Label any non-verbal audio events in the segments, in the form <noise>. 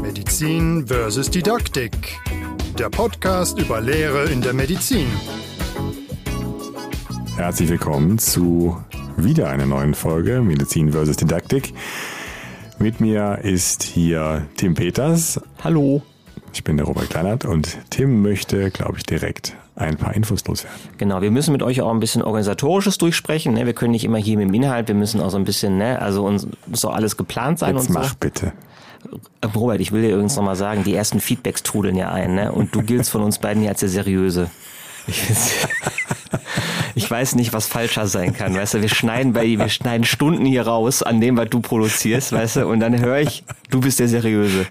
Medizin versus Didaktik. Der Podcast über Lehre in der Medizin. Herzlich willkommen zu wieder einer neuen Folge Medizin versus Didaktik. Mit mir ist hier Tim Peters. Hallo. Ich bin der Robert Kleinert und Tim möchte, glaube ich, direkt ein paar Infos loswerden. Genau, wir müssen mit euch auch ein bisschen organisatorisches durchsprechen. Ne? Wir können nicht immer hier mit dem Inhalt, wir müssen auch so ein bisschen, ne? also uns muss auch alles geplant sein Jetzt und mach so. bitte. Robert, ich will dir übrigens nochmal sagen, die ersten Feedbacks trudeln ja ein, ne? Und du giltst von uns beiden ja als der Seriöse. <laughs> <laughs> Ich, weiß nicht, was falscher sein kann, weißt du, wir schneiden bei, wir schneiden Stunden hier raus an dem, was du produzierst, weißt du, und dann höre ich, du bist der Seriöse.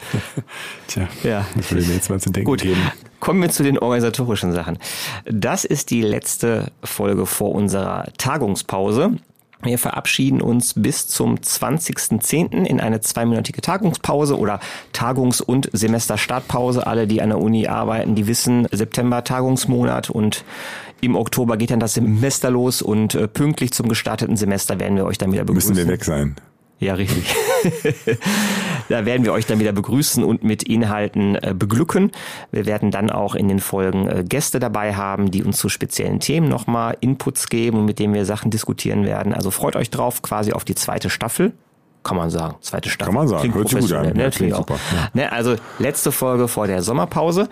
Tja, Ja. das würde mir jetzt mal zu denken Gut, geben. kommen wir zu den organisatorischen Sachen. Das ist die letzte Folge vor unserer Tagungspause. Wir verabschieden uns bis zum 20.10. in eine zweimonatige Tagungspause oder Tagungs- und Semesterstartpause. Alle, die an der Uni arbeiten, die wissen, September Tagungsmonat und im Oktober geht dann das Semester los und äh, pünktlich zum gestarteten Semester werden wir euch dann wieder begrüßen. Müssen wir weg sein. Ja, richtig. <laughs> da werden wir euch dann wieder begrüßen und mit Inhalten äh, beglücken. Wir werden dann auch in den Folgen äh, Gäste dabei haben, die uns zu speziellen Themen nochmal Inputs geben und mit denen wir Sachen diskutieren werden. Also freut euch drauf, quasi auf die zweite Staffel. Kann man sagen, zweite Staffel. Kann man sagen, hört sich gut an. Ne? Ja, klingt super, ja. Ne, also letzte Folge vor der Sommerpause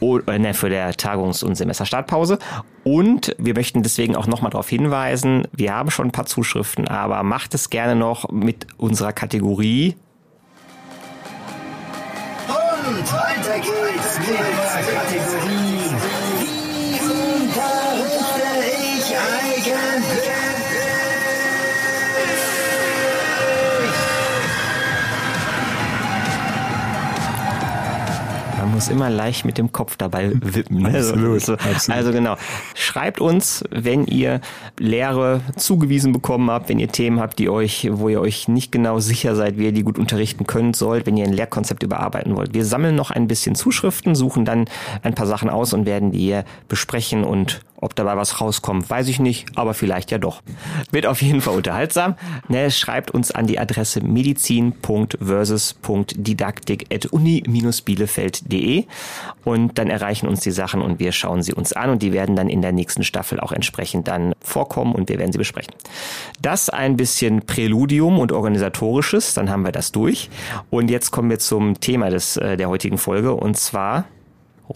oder ne, für der Tagungs- und Semesterstartpause. Und wir möchten deswegen auch nochmal darauf hinweisen, wir haben schon ein paar Zuschriften, aber macht es gerne noch mit unserer Kategorie Und weiter geht's mit der Kategorie. Muss immer leicht mit dem Kopf dabei wippen. Ne? Absolut, So, absolut. Also genau. Schreibt uns, wenn ihr Lehre zugewiesen bekommen habt, wenn ihr Themen habt, die euch, wo ihr euch nicht genau sicher seid, wie ihr die gut unterrichten könnt, sollt, wenn ihr ein Lehrkonzept überarbeiten wollt. Wir sammeln noch ein bisschen Zuschriften, suchen dann ein paar Sachen aus und werden die besprechen und ob dabei was rauskommt, weiß ich nicht, aber vielleicht ja doch. Wird auf jeden Fall unterhaltsam. Ne, schreibt uns an die Adresse medizin.versus.didaktik.uni-bielefeld.de und dann erreichen uns die Sachen und wir schauen sie uns an und die werden dann in der nächsten Staffel auch entsprechend dann vorkommen und wir werden sie besprechen. Das ein bisschen Präludium und organisatorisches, dann haben wir das durch und jetzt kommen wir zum Thema des, äh, der heutigen Folge und zwar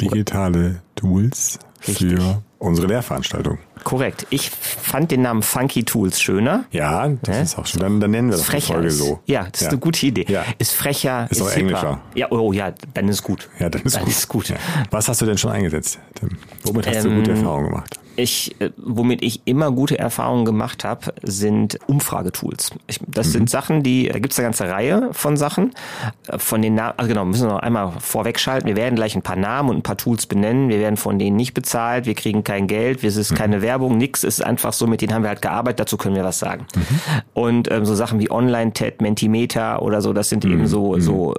Digitale Tools Richtig. für unsere Lehrveranstaltung. Korrekt. Ich fand den Namen Funky Tools schöner. Ja, das Hä? ist auch schon. Dann, dann nennen wir Ist das die frecher. Folge ist, so. Ja, das ist eine gute Idee. Ja. Ist frecher, Ist auch hipper. englischer. Ja, oh ja, dann ist gut. Ja, dann ist dann gut. Ist gut. Ja. Was hast du denn schon eingesetzt, Tim? Womit hast du Ähm, gute Erfahrungen gemacht? Ich, äh, womit ich immer gute Erfahrungen gemacht habe, sind Umfragetools. Ich, das Mhm. sind Sachen, die, da gibt's eine ganze Reihe von Sachen. Äh, Von den Namen, also genau, müssen wir noch einmal vorwegschalten. Wir werden gleich ein paar Namen und ein paar Tools benennen. Wir werden von denen nicht bezahlt, wir kriegen kein Geld, es ist Mhm. keine Werbung, nix. Es ist einfach so, mit denen haben wir halt gearbeitet, dazu können wir was sagen. Mhm. Und ähm, so Sachen wie Online-TED, Mentimeter oder so, das sind Mhm. eben so, so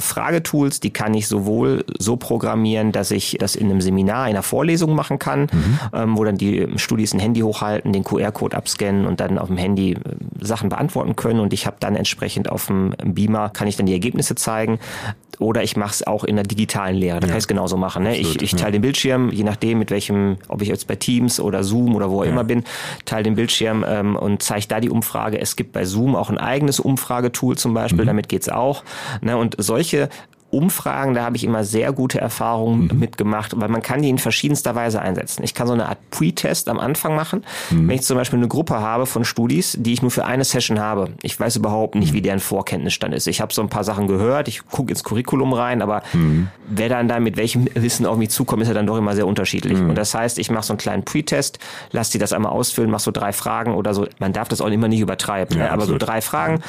Fragetools, die kann ich sowohl so programmieren, dass ich das in einem Seminar, in einer Vorlesung machen kann, ähm, wo dann die Studis ein Handy hochhalten, den QR-Code abscannen und dann auf dem Handy äh, Sachen beantworten können und ich habe dann entsprechend auf dem Beamer, kann ich dann die Ergebnisse zeigen. Oder ich mache es auch in der digitalen Lehre. Da kann ich es genauso machen. Ne? Ich, Absolut, ich ja. teile den Bildschirm, je nachdem, mit welchem, ob ich jetzt bei Teams oder Zoom oder wo auch immer bin, teile den Bildschirm ähm, und zeige da die Umfrage. Es gibt bei Zoom auch ein eigenes Umfragetool zum Beispiel, damit geht's auch. Ne? Und solche Umfragen, da habe ich immer sehr gute Erfahrungen mitgemacht, weil man kann die in verschiedenster Weise einsetzen. Ich kann so eine Art Pre-Test am Anfang machen, wenn ich zum Beispiel eine Gruppe habe von Studis, die ich nur für eine Session habe. Ich weiß überhaupt nicht, wie deren Vorkenntnisstand ist. Ich habe so ein paar Sachen gehört, ich gucke ins Curriculum rein, aber wer dann da mit welchem Wissen auf mich zukommt, ist ja dann doch immer sehr unterschiedlich. Und das heißt, ich mache so einen kleinen Pre-Test, lass die das einmal ausfüllen, mach so drei Fragen oder so. Man darf das auch immer nicht übertreiben, Ja, ne? aber so absolut. drei Fragen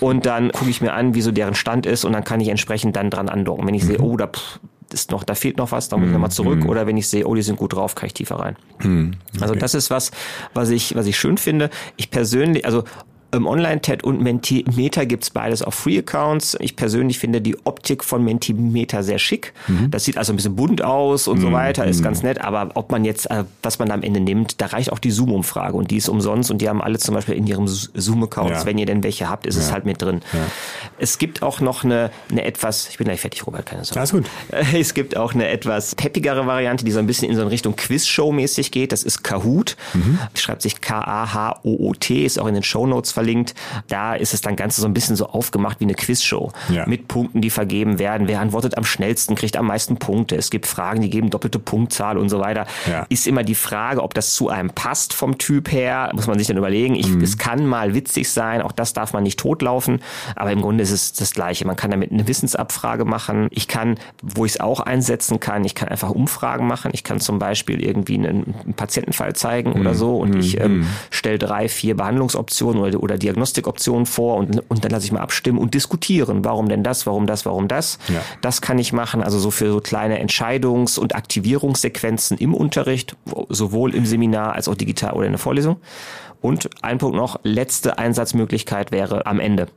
und dann gucke ich mir an, wie so deren Stand ist und dann kann ich entsprechend dann dran andocken. Wenn ich sehe, oh, da pff, ist noch, da fehlt noch was, dann muss ich nochmal zurück. Oder wenn ich sehe, oh, die sind gut drauf, kann ich tiefer rein. Also das ist was, was ich, was ich schön finde. Ich persönlich, also Ähm, Online-TED und Mentimeter gibt's beides auf Free-Accounts. Ich persönlich finde die Optik von Mentimeter sehr schick. Mhm. Das sieht also ein bisschen bunt aus und so weiter, ist ganz nett. Aber ob man jetzt, äh, was man da am Ende nimmt, da reicht auch die Zoom-Umfrage und die ist umsonst und die haben alle zum Beispiel in ihrem Zoom-Accounts, Ja. wenn ihr denn welche habt, ist es Ja. halt mit drin. Es gibt auch noch eine, eine etwas, ich bin gleich fertig, Robert, keine Sorge. Alles gut. <laughs> Es gibt auch eine etwas peppigere Variante, die so ein bisschen in so eine Richtung Quiz-Show-mäßig geht. Das ist Kahoot. Mhm. Schreibt sich K-A-H-O-O-T, ist auch in den Shownotes verlinkt. Da ist es dann Ganze so ein bisschen so aufgemacht wie eine Quiz-Show. Ja. Mit Punkten, die vergeben werden. Wer antwortet am schnellsten, kriegt am meisten Punkte. Es gibt Fragen, die geben doppelte Punktzahl und so weiter. Ja. Ist immer die Frage, ob das zu einem passt vom Typ her. Muss man sich dann überlegen. Ich, Mhm. Es kann mal witzig sein. Auch das darf man nicht totlaufen. Aber im Grunde ist es das Gleiche. Man kann damit eine Wissensabfrage machen. Ich kann, wo ich es auch einsetzen kann, ich kann einfach Umfragen machen. Ich kann zum Beispiel irgendwie einen, einen Patientenfall zeigen oder Mhm. so und ich ähm, stelle drei, vier Behandlungsoptionen oder, oder Diagnostikoptionen vor und, und dann lasse ich mal abstimmen und diskutieren. Warum denn das, warum das, warum das? Ja. Das kann ich machen. Also so für so kleine Entscheidungs- und Aktivierungssequenzen im Unterricht, sowohl im Seminar als auch digital oder in der Vorlesung. Und ein Punkt noch, letzte Einsatzmöglichkeit wäre am Ende.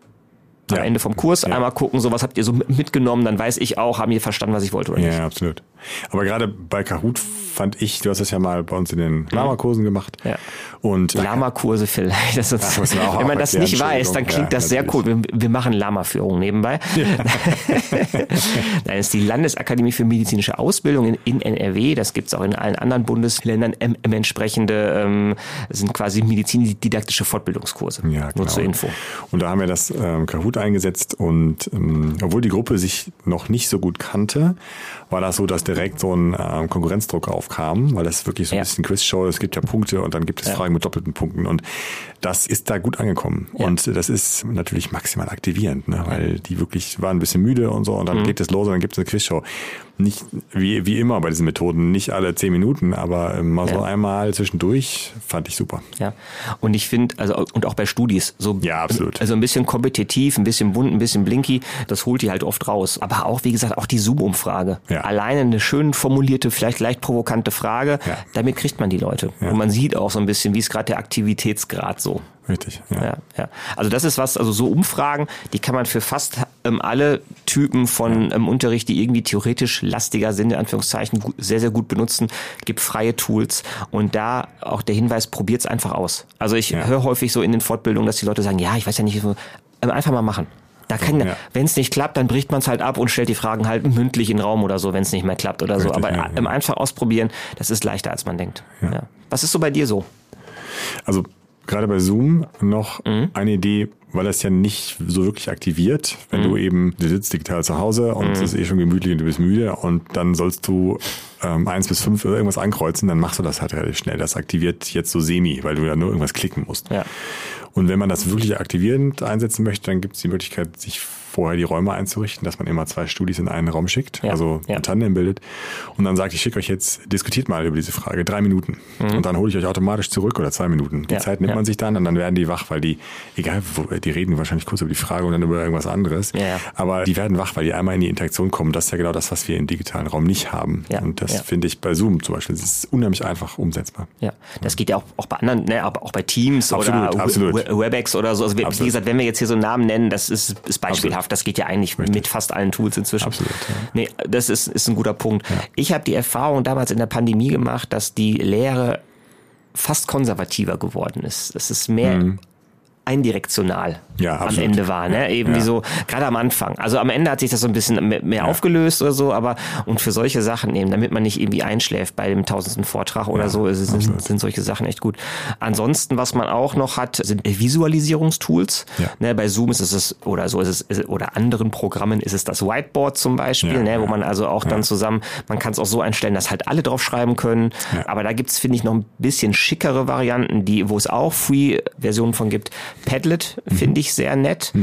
Am Ja. Ende vom Kurs Ja. einmal gucken, so was habt ihr so mitgenommen, dann weiß ich auch, haben ihr verstanden, was ich wollte oder nicht. Ja, absolut. Aber gerade bei Kahoot fand ich, du hast das ja mal bei uns in den Lama-Kursen gemacht. Ja. Und Lama-Kurse vielleicht. Das ist, auch wenn man das erklären, nicht weiß, dann klingt Ja, das sehr cool. Wir, wir machen Lama-Führung nebenbei. Nein, <laughs> das ist die Landesakademie für medizinische Ausbildung in, in NRW. Das gibt's auch in allen anderen Bundesländern. Ähm, ähm, entsprechende ähm, sind quasi medizindidaktische Fortbildungskurse. Ja, genau. Nur zur Info. Und da haben wir das ähm, Kahoot eingesetzt und ähm, obwohl die Gruppe sich noch nicht so gut kannte, war das so, dass direkt so ein ähm, Konkurrenzdruck aufkam, weil das wirklich so ein Ja. bisschen Quizshow, es gibt ja Punkte und dann gibt es Ja. Fragen mit doppelten Punkten und das ist da gut angekommen. Ja. Und das ist natürlich maximal aktivierend, ne? weil die wirklich waren ein bisschen müde und so und Mhm. dann geht es los und dann gibt es eine Quizshow. Nicht wie, wie immer bei diesen Methoden, nicht alle zehn Minuten, aber ähm, mal so einmal zwischendurch fand ich super. Ja. Und ich finde, also, und auch bei Studis, so, Ja, absolut. also ein bisschen kompetitiv, ein bisschen bunt, ein bisschen blinky, das holt die halt oft raus. Aber auch, wie gesagt, auch die Zoom-Umfrage. Ja. Alleine eine schön formulierte, vielleicht leicht provokante Frage, Ja. damit kriegt man die Leute. Ja. Und man sieht auch so ein bisschen, wie ist gerade der Aktivitätsgrad so. Richtig. Ja. Ja, ja. Also das ist was, also so Umfragen, die kann man für fast ähm, alle Typen von ähm, Unterricht, die irgendwie theoretisch lastiger sind, in Anführungszeichen, sehr, sehr gut benutzen. Gibt freie Tools und da auch der Hinweis, probiert's einfach aus. Also ich Ja. höre häufig so in den Fortbildungen, dass die Leute sagen, ja, ich weiß ja nicht, so, einfach mal machen. Da kann, Ja. wenn es nicht klappt, dann bricht man es halt ab und stellt die Fragen halt mündlich in den Raum oder so, wenn es nicht mehr klappt oder so. Richtig, Aber ja, ja. ähm, einfach ausprobieren, das ist leichter, als man denkt. Ja. Was ist so bei dir so? Also gerade bei Zoom noch Mhm. eine Idee, weil das ja nicht so wirklich aktiviert, wenn Mhm. du eben, du sitzt digital zu Hause und es ist eh schon gemütlich und du bist müde und dann sollst du ähm, eins bis fünf oder irgendwas ankreuzen, dann machst du das halt relativ schnell. Das aktiviert jetzt so semi, weil du ja nur irgendwas klicken musst. Ja. Und wenn man das wirklich aktivierend einsetzen möchte, dann gibt es die Möglichkeit, sich vorher die Räume einzurichten, dass man immer zwei Studis in einen Raum schickt, Ja, also ja. ein Tandem bildet und dann sagt, ich schicke euch jetzt, diskutiert mal über diese Frage, drei Minuten. Und dann hole ich euch automatisch zurück oder zwei Minuten. Die Mhm. Ja, Zeit nimmt man sich dann und dann werden die wach, weil die, egal, wo, die reden wahrscheinlich kurz über die Frage und dann über irgendwas anderes. Ja, ja. Aber die werden wach, weil die einmal in die Interaktion kommen. Das ist ja genau das, was wir im digitalen Raum nicht haben. Ja, Und das finde ich bei Zoom zum Beispiel, das ist unheimlich einfach umsetzbar. Ja, das geht ja auch, auch bei anderen, ne, aber auch bei Teams Absolut, oder absolut. We- Webex oder so. Also wie, Absolut. gesagt, wenn wir jetzt hier so Namen nennen, das ist, ist beispielhaft. Das geht ja eigentlich mit fast allen Tools inzwischen. Absolut. Nee, das ist, ist ein guter Punkt. Ich habe die Erfahrung damals in der Pandemie gemacht, dass die Lehre fast konservativer geworden ist. Es ist mehr eindirektional. Ja, am. Ende war, ne? Eben wie Ja. so, gerade am Anfang. Also am Ende hat sich das so ein bisschen mehr, mehr aufgelöst oder so, aber und für solche Sachen eben, damit man nicht irgendwie einschläft bei dem tausendsten Vortrag oder Ja, so, ist, sind, sind solche Sachen echt gut. Ansonsten, was man auch noch hat, sind Visualisierungstools. Ja. Ne, bei Zoom ist es oder so ist es oder anderen Programmen ist es das Whiteboard zum Beispiel, Ja, ne, wo ja. man also auch dann zusammen, man kann es auch so einstellen, dass halt alle drauf schreiben können. Ja. Aber da gibt's finde ich noch ein bisschen schickere Varianten, die wo es auch Free-Versionen von gibt. Padlet Mhm. finde ich ich sehr nett.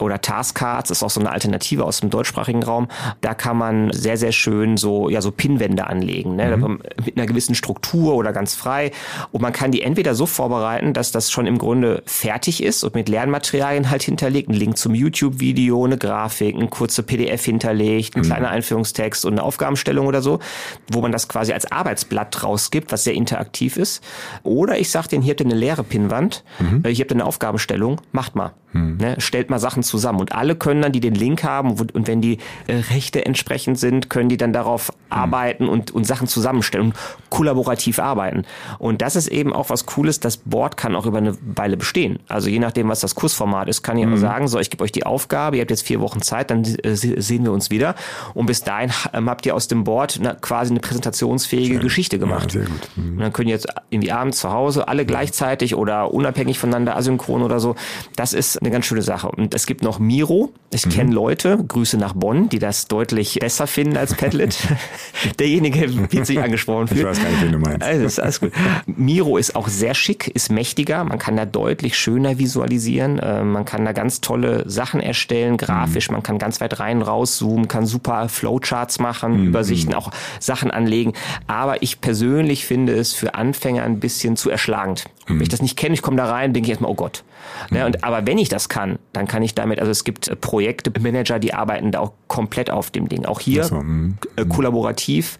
Oder Taskcards ist auch so eine Alternative aus dem deutschsprachigen Raum. Da kann man sehr, sehr schön so, ja, so Pinwände anlegen, ne? mit einer gewissen Struktur oder ganz frei. Und man kann die entweder so vorbereiten, dass das schon im Grunde fertig ist und mit Lernmaterialien halt hinterlegt, ein Link zum YouTube-Video, eine Grafik, ein kurze PDF hinterlegt, ein kleiner Einführungstext und eine Aufgabenstellung oder so, wo man das quasi als Arbeitsblatt rausgibt, was sehr interaktiv ist. Oder ich sage denen, hier habt ihr eine leere Pinnwand, äh, hier habt ihr eine Aufgabenstellung, macht mal. Ne? Stellt mal Sachen zusammen. Und alle können dann, die den Link haben und und wenn die äh, Rechte entsprechend sind, können die dann darauf arbeiten und, und Sachen zusammenstellen und kollaborativ arbeiten. Und das ist eben auch was Cooles, das Board kann auch über eine Weile bestehen. Also je nachdem, was das Kursformat ist, kann ich auch sagen, so, ich gebe euch die Aufgabe, ihr habt jetzt vier Wochen Zeit, dann äh, se- sehen wir uns wieder. Und bis dahin ähm, habt ihr aus dem Board na, quasi eine präsentationsfähige Geschichte gemacht. Ja, sehr gut. Mhm. Und dann können jetzt irgendwie abends zu Hause alle gleichzeitig oder unabhängig voneinander asynchron oder so. Das ist eine ganz schöne Sache. Und es gibt noch Miro. Ich kenne Leute, Grüße nach Bonn, die das deutlich besser finden als Padlet. <laughs> Derjenige wird sich angesprochen Ich fühlen. weiß gar nicht, wen du meinst. Also ist alles gut. Miro ist auch sehr schick, ist mächtiger. Man kann da deutlich schöner visualisieren. Äh, Man kann da ganz tolle Sachen erstellen, grafisch. Man kann ganz weit rein rauszoomen, kann super Flowcharts machen, Übersichten, auch Sachen anlegen. Aber ich persönlich finde es für Anfänger ein bisschen zu erschlagend. Wenn ich das nicht kenne, ich komme da rein, denke ich erstmal, oh Gott. Ne, und, aber wenn ich das kann, dann kann ich damit, also es gibt äh, Projekte, Manager, die arbeiten da auch komplett auf dem Ding. Auch hier so, mhm. äh, kollaborativ,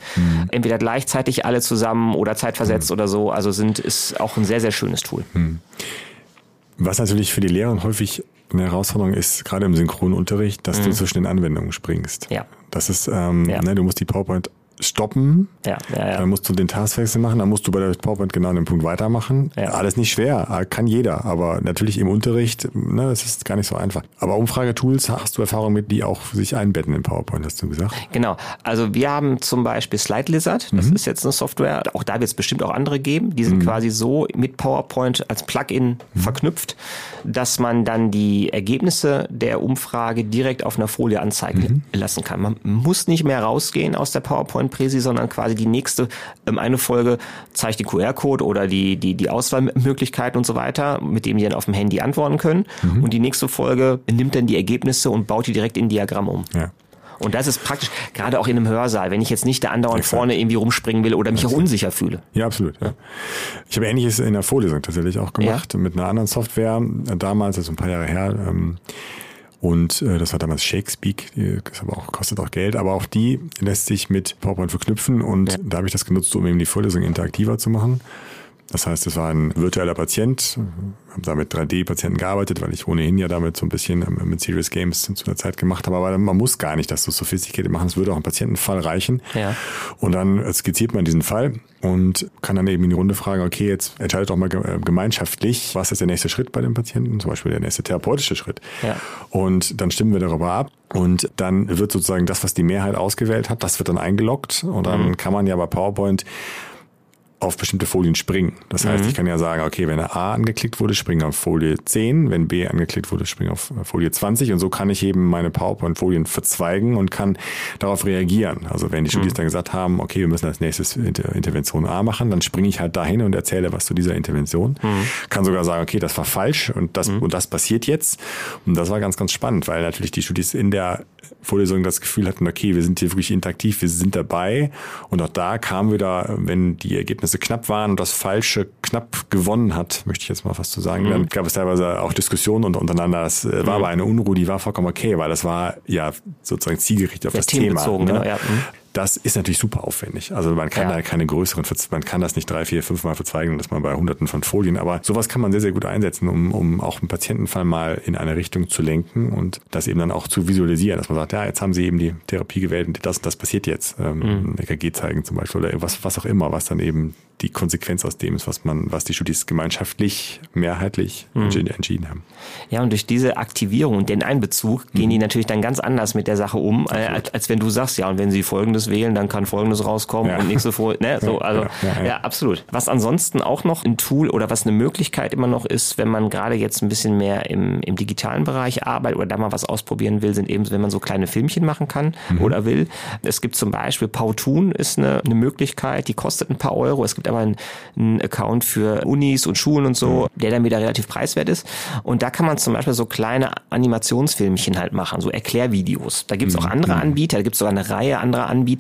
entweder gleichzeitig alle zusammen oder zeitversetzt oder so. Also sind ist auch ein sehr, sehr schönes Tool. Was natürlich für die Lehrer häufig eine Herausforderung ist, gerade im Synchronunterricht, dass du zwischen den Anwendungen springst. Ja. Das ist, ähm, Ja. ne, du musst die PowerPoint stoppen, Ja, ja, ja. dann musst du den Taskwechsel machen, dann musst du bei der PowerPoint genau an dem Punkt weitermachen. Ja. Alles nicht schwer, kann jeder, aber natürlich im Unterricht, ne, das ist gar nicht so einfach. Aber Umfragetools hast du Erfahrung mit, die auch sich einbetten in PowerPoint, hast du gesagt? Genau. Also wir haben zum Beispiel Slide Lizard, das ist jetzt eine Software. Auch da wird es bestimmt auch andere geben. Die sind quasi so mit PowerPoint als Plugin verknüpft, dass man dann die Ergebnisse der Umfrage direkt auf einer Folie anzeigen lassen kann. Man muss nicht mehr rausgehen aus der PowerPoint-Präsi, sondern quasi die nächste, ähm, eine Folge zeigt den QR-Code oder die, die, die Auswahlmöglichkeiten und so weiter, mit dem die dann auf dem Handy antworten können. Und die nächste Folge nimmt dann die Ergebnisse und baut die direkt in Diagramm um. Ja. Und das ist praktisch, gerade auch in einem Hörsaal, wenn ich jetzt nicht da andauernd Exakt. vorne irgendwie rumspringen will oder mich auch unsicher fühle. Ja, absolut. Ja. Ich habe Ähnliches in der Vorlesung tatsächlich auch gemacht, mit einer anderen Software, äh, damals, also ein paar Jahre her. Ähm, und äh, das war damals Shakespeak, die ist aber auch, kostet auch Geld, aber auch die lässt sich mit PowerPoint verknüpfen und da habe ich das genutzt, um eben die Vorlesung interaktiver zu machen. Das heißt, es war ein virtueller Patient, habe da mit 3D-Patienten gearbeitet, weil ich ohnehin ja damit so ein bisschen ähm, mit Serious Games zu der Zeit gemacht habe. Aber man muss gar nicht das so sophisticated machen. Es würde auch im Patientenfall reichen. Ja. Und dann skizziert man diesen Fall und kann dann eben in die Runde fragen, okay, jetzt entscheidet doch mal äh, gemeinschaftlich, was ist der nächste Schritt bei dem Patienten, zum Beispiel der nächste therapeutische Schritt. Ja. Und dann stimmen wir darüber ab und dann wird sozusagen das, was die Mehrheit ausgewählt hat, das wird dann eingeloggt und dann kann man ja bei PowerPoint auf bestimmte Folien springen. Das heißt, ich kann ja sagen, okay, wenn A angeklickt wurde, springe auf Folie 10, wenn B angeklickt wurde, springe auf Folie 20 und so kann ich eben meine PowerPoint-Folien verzweigen und kann darauf reagieren. Also wenn die Studis dann gesagt haben, okay, wir müssen als nächstes Inter Intervention A machen, dann springe ich halt dahin und erzähle was zu dieser Intervention. Kann sogar sagen, okay, das war falsch und das, und das passiert jetzt. Und das war ganz, ganz spannend, weil natürlich die Studis in der Vorlesung das Gefühl hatten, okay, wir sind hier wirklich interaktiv, wir sind dabei. Und auch da kam wieder, wenn die Ergebnisse knapp waren und das Falsche knapp gewonnen hat, möchte ich jetzt mal fast so sagen, dann gab es teilweise auch Diskussionen und untereinander. Es äh, war aber eine Unruhe, die war vollkommen okay, weil das war ja sozusagen zielgerichtet auf Ja, das Thema. ne? genau, ja. Das ist natürlich super aufwendig. Also man kann Ja. da keine größeren, man kann das nicht drei, vier, fünfmal verzweigen, dass man bei hunderten von Folien. Aber sowas kann man sehr, sehr gut einsetzen, um, um auch einen Patientenfall mal in eine Richtung zu lenken und das eben dann auch zu visualisieren, dass man sagt, ja, jetzt haben Sie eben die Therapie gewählt und das und das passiert jetzt. Ähm, Mhm. EKG zeigen zum Beispiel oder was, was auch immer, was dann eben die Konsequenz aus dem ist, was man, was die Studis gemeinschaftlich, mehrheitlich Mhm. entschieden- haben. Ja, und durch diese Aktivierung und den Einbezug gehen Mhm. die natürlich dann ganz anders mit der Sache um, äh, als, als wenn du sagst, ja, und wenn sie folgendes folgendes wählen, dann kann folgendes rauskommen Ja. und nächste Folie, ne, so, also, Ja, ja, absolut. Was ansonsten auch noch ein Tool oder was eine Möglichkeit immer noch ist, wenn man gerade jetzt ein bisschen mehr im, im digitalen Bereich arbeitet oder da mal was ausprobieren will, sind eben, wenn man so kleine Filmchen machen kann oder will. Es gibt zum Beispiel Powtoon ist eine, eine Möglichkeit, die kostet ein paar Euro. Es gibt aber einen, einen Account für Unis und Schulen und so, der dann wieder relativ preiswert ist. Und da kann man zum Beispiel so kleine Animationsfilmchen halt machen, so Erklärvideos. Da gibt es auch andere Anbieter, da gibt es sogar eine Reihe anderer Anbieter,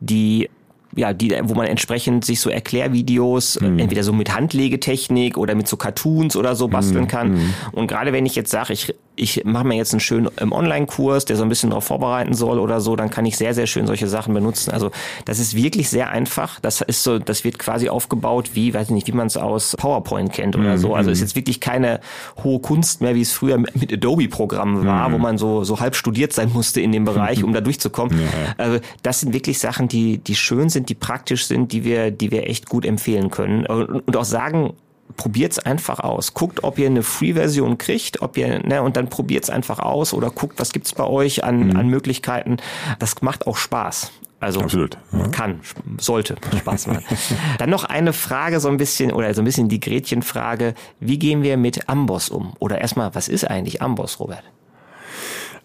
die ja, die, wo man entsprechend sich so Erklärvideos, äh, entweder so mit Handlegetechnik oder mit so Cartoons oder so basteln kann. Und gerade wenn ich jetzt sage, ich, ich mache mir jetzt einen schönen ähm, Online-Kurs, der so ein bisschen darauf vorbereiten soll oder so, dann kann ich sehr, sehr schön solche Sachen benutzen. Also das ist wirklich sehr einfach. Das ist so, das wird quasi aufgebaut wie, weiß ich nicht, wie man es aus PowerPoint kennt oder so. Also ist jetzt wirklich keine hohe Kunst mehr, wie es früher mit Adobe-Programmen war, wo man so, so halb studiert sein musste in dem Bereich, <laughs> um da durchzukommen. Also das sind wirklich Sachen, die, die schön sind, die praktisch sind, die wir, die wir echt gut empfehlen können. Und, auch sagen, probiert's einfach aus. Guckt, ob ihr eine Free-Version kriegt, ob ihr, ne, und dann probiert's einfach aus oder guckt, was gibt's bei euch an, an Möglichkeiten. Das macht auch Spaß. Also Absolut, ja. kann, sollte Spaß machen. <laughs> Dann noch eine Frage so ein bisschen oder so ein bisschen die Gretchenfrage: Wie gehen wir mit Amboss um? Oder erstmal, was ist eigentlich Amboss, Robert?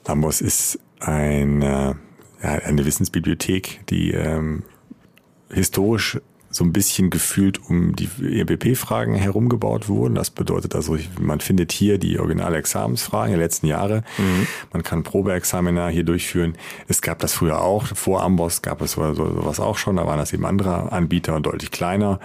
Amboss ist eine, ja, eine Wissensbibliothek, die ähm, historisch so ein bisschen gefühlt um die EBP-Fragen herumgebaut wurden. Das bedeutet also, man findet hier die originale Examensfragen der letzten Jahre. Man kann Probeexamina hier durchführen. Es gab das früher auch. Vor Amboss gab es so- so- sowas auch schon. Da waren das eben andere Anbieter und deutlich kleiner.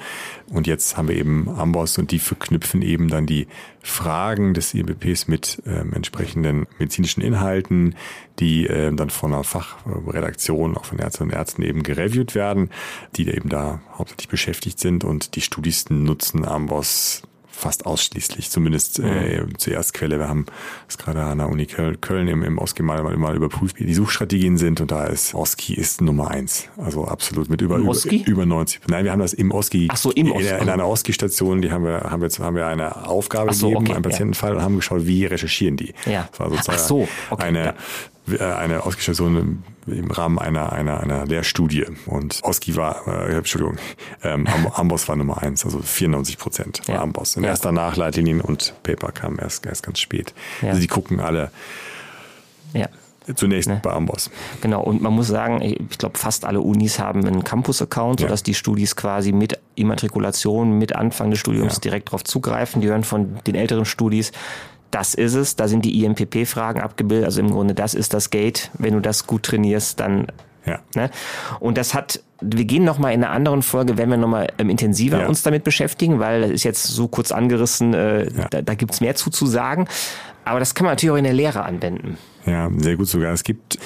Und jetzt haben wir eben Amboss und die verknüpfen eben dann die Fragen des IBPs mit ähm, entsprechenden medizinischen Inhalten, die ähm, dann von einer Fachredaktion, auch von Ärztinnen und Ärzten eben gereviewt werden, die eben da hauptsächlich beschäftigt sind. Und die Studisten nutzen Amboss fast ausschließlich, zumindest äh, zur Erstquelle. Wir haben das gerade an der Uni Köln, im, im OSCI mal, mal, mal überprüft, wie die Suchstrategien sind und da ist OSCI ist Nummer eins. Also absolut mit über, über, OSCI? über 90. Nein, wir haben das im OSCI. Ach so, im in, OSCI. in einer OSCI-Station, die haben wir, haben wir haben wir eine Aufgabe so, gegeben, okay, einen ja. Patientenfall und haben geschaut, wie recherchieren die. Ja. Das war sozusagen Ach so, okay, eine, ja. Äh, eine OSCI-Station im, Rahmen einer, einer, einer Lehrstudie. Und OSCI war, äh, Entschuldigung, ähm, Am- <laughs> Amboss war Nummer eins, also 94 Prozent war Ja. Amboss. Und Ja. erst danach Leitlinien und Paper kamen erst, erst ganz spät. Ja. Also die gucken alle Ja. zunächst Ne. bei Amboss. Genau, und man muss sagen, ich glaube, fast alle Unis haben einen Campus-Account, Ja. sodass die Studis quasi mit Immatrikulation, mit Anfang des Studiums Ja. direkt darauf zugreifen. Die hören von den älteren Studis, das ist es, da sind die IMPP-Fragen abgebildet. Also im Grunde, das ist das Gate. Wenn du das gut trainierst, dann Ja. Ne? Und das hat, wir gehen nochmal in einer anderen Folge, wenn wir nochmal ähm, intensiver Ja. uns damit beschäftigen, weil das ist jetzt so kurz angerissen, äh, Ja. da, da gibt's mehr zu, zu sagen. Aber das kann man natürlich auch in der Lehre anwenden. Ja, sehr gut sogar. Es gibt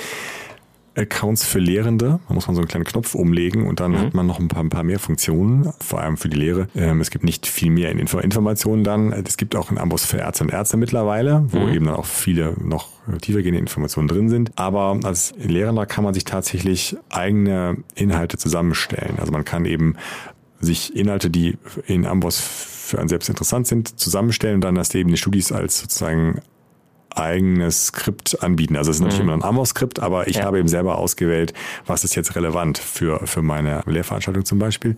Accounts für Lehrende. Da muss man so einen kleinen Knopf umlegen und dann hat man noch ein paar, ein paar mehr Funktionen, vor allem für die Lehre. Ähm, es gibt nicht viel mehr in Info Informationen dann. Es gibt auch einen Amboss für Ärzte und Ärzte mittlerweile, wo eben dann auch viele noch tiefergehende Informationen drin sind. Aber als Lehrender kann man sich tatsächlich eigene Inhalte zusammenstellen. Also man kann eben sich Inhalte, die in Amboss für einen selbst interessant sind, zusammenstellen und dann das eben die Studis als sozusagen eigenes Skript anbieten. Also es ist natürlich immer ein Amboss-Skript, aber ich Ja. habe eben selber ausgewählt, was ist jetzt relevant für, für meine Lehrveranstaltung zum Beispiel.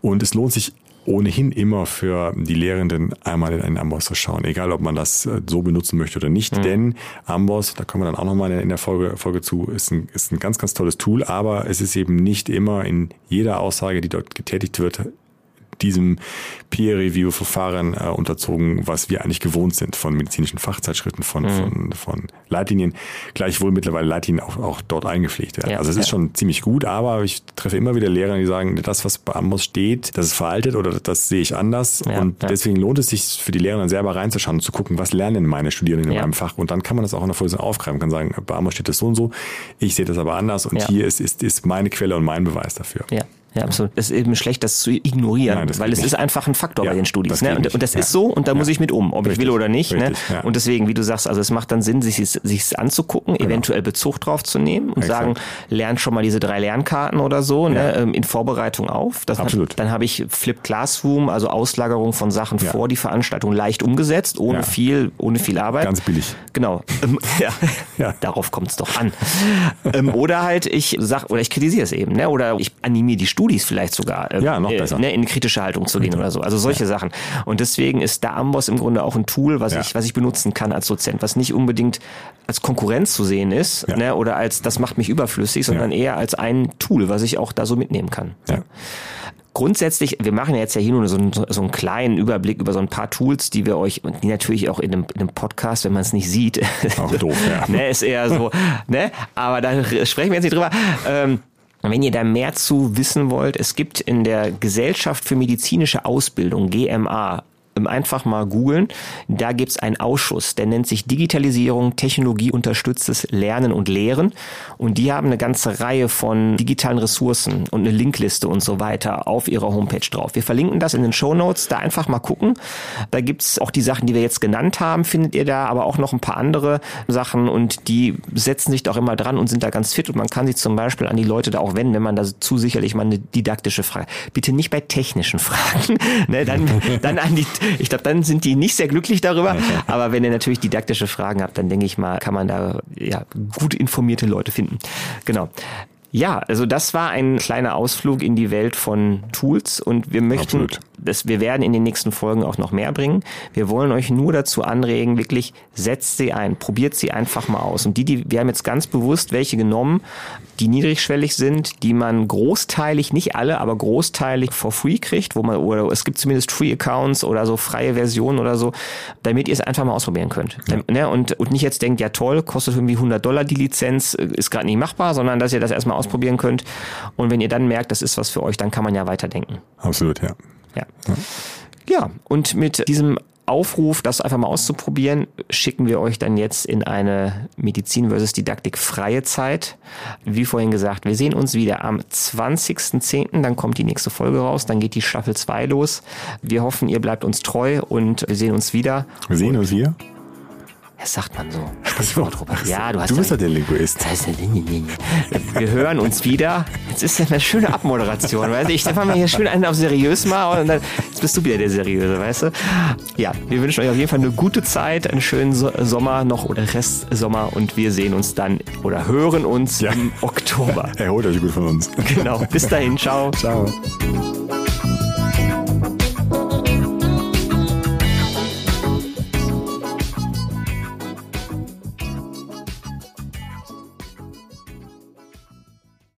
Und es lohnt sich ohnehin immer für die Lehrenden einmal in einen Amboss zu schauen, egal ob man das äh, so benutzen möchte oder nicht, denn Amboss, da kommen wir dann auch nochmal in der Folge, Folge zu, ist ein, ist ein ganz, ganz tolles Tool, aber es ist eben nicht immer in jeder Aussage, die dort getätigt wird, diesem Peer-Review-Verfahren äh, unterzogen, was wir eigentlich gewohnt sind von medizinischen Fachzeitschriften, von, von, von Leitlinien. Gleichwohl mittlerweile Leitlinien auch, auch dort eingepflegt werden. Ja, also es ist ja. schon ziemlich gut, aber ich treffe immer wieder Lehrer, die sagen, das, was bei Amos steht, das ist veraltet oder das sehe ich anders. Ja, und deswegen lohnt es sich für die Lehrer dann selber reinzuschauen und zu gucken, was lernen meine Studierenden in meinem Fach. Und dann kann man das auch in der Vorlesung aufgreifen, kann sagen, bei Amos steht das so und so, ich sehe das aber anders und hier ist, ist, ist meine Quelle und mein Beweis dafür. Ja, Ja, absolut. Es ist eben schlecht, das zu ignorieren, Nein, das weil es nicht. ist einfach ein Faktor Ja, bei den Studis. das Ne? Und, und das Ja. ist so und da Ja. muss ich mit um, ob ich Richtig. will oder nicht. Ne? Richtig, ja. Und deswegen, wie du sagst, also es macht dann Sinn, sich sich anzugucken, eventuell Bezug drauf zu nehmen und Exakt. sagen, lernt schon mal diese drei Lernkarten oder so ne? Ähm, in Vorbereitung auf. Das Absolut. Dann habe ich Flip Classroom, also Auslagerung von Sachen vor die Veranstaltung leicht umgesetzt, ohne viel, ohne viel Arbeit. Ganz billig. Genau. Ähm, <laughs> ja. Ja. Darauf kommt es doch an. ähm, oder halt ich sag oder ich kritisiere es eben, ne? Oder ich animiere die Studis vielleicht sogar, ähm, Ja, noch besser. ne, in eine kritische Haltung zu gehen oder so. Also solche Sachen. Und deswegen ist der Amboss im Grunde auch ein Tool, was Ja. ich, was ich benutzen kann als Dozent, was nicht unbedingt als Konkurrenz zu sehen ist, Ja. ne? Oder als das macht mich überflüssig, sondern Ja. eher als ein Tool, was ich auch da so mitnehmen kann. Ja. Grundsätzlich, wir machen ja jetzt ja hier nur so einen, so einen kleinen Überblick über so ein paar Tools, die wir euch, und die natürlich auch in einem, in einem Podcast, wenn man es nicht sieht, Auch doof, ja. <laughs> ne, ist eher so, ne, aber da sprechen wir jetzt nicht drüber. Ähm, wenn ihr da mehr zu wissen wollt, es gibt in der Gesellschaft für medizinische Ausbildung, GMA, einfach mal googeln. Da gibt's einen Ausschuss, der nennt sich Digitalisierung, technologieunterstütztes Lernen und Lehren. Und die haben eine ganze Reihe von digitalen Ressourcen und eine Linkliste und so weiter auf ihrer Homepage drauf. Wir verlinken das in den Show Notes, da einfach mal gucken. Da gibt's auch die Sachen, die wir jetzt genannt haben, findet ihr da, aber auch noch ein paar andere Sachen und die setzen sich da auch immer dran und sind da ganz fit und man kann sich zum Beispiel an die Leute da auch wenden, wenn man da zu sicherlich mal eine didaktische Frage. Bitte nicht bei technischen Fragen, <laughs> ne, dann, dann an die, ich glaube, dann sind die nicht sehr glücklich darüber, aber wenn ihr natürlich didaktische Fragen habt, dann denke ich mal, kann man da ja gut informierte Leute finden. Genau. Ja, also das war ein kleiner Ausflug in die Welt von Tools und wir möchten, Absolut. Das, wir werden in den nächsten Folgen auch noch mehr bringen. Wir wollen euch nur dazu anregen, wirklich setzt sie ein, probiert sie einfach mal aus. Und die, die, wir haben jetzt ganz bewusst welche genommen, die niedrigschwellig sind, die man großteilig, nicht alle, aber großteilig for free kriegt, wo man, oder es gibt zumindest Free Accounts oder so freie Versionen oder so, damit ihr es einfach mal ausprobieren könnt. Ne? Und, und nicht jetzt denkt, ja toll, kostet irgendwie 100 Dollar die Lizenz, äh, ist gerade nicht machbar, sondern dass ihr das erstmal ausprobieren könnt. Und wenn ihr dann merkt, das ist was für euch, dann kann man ja weiterdenken. Absolut, ja. Ja. Ja, und mit diesem Aufruf, das einfach mal auszuprobieren, schicken wir euch dann jetzt in eine Medizin versus Didaktik freie Zeit. Wie vorhin gesagt, wir sehen uns wieder am 20.10., dann kommt die nächste Folge raus, dann geht die Staffel 2 los. Wir hoffen, ihr bleibt uns treu und wir sehen uns wieder. Wir sehen uns hier. Das sagt man so. Sprichwort, Robert. Ja, du hast Du bist ja doch der Linguist. wir hören uns wieder. Jetzt ist das eine schöne Abmoderation, weißt du? Ich fange mal hier schön einen auf seriös mal und dann jetzt bist du wieder der Seriöse, weißt du? Ja, wir wünschen euch auf jeden Fall eine gute Zeit, einen schönen so Sommer noch oder Restsommer und wir sehen uns dann oder hören uns Ja. im Oktober. <laughs> Erholt euch gut von uns. Genau. Bis dahin, ciao. Ciao.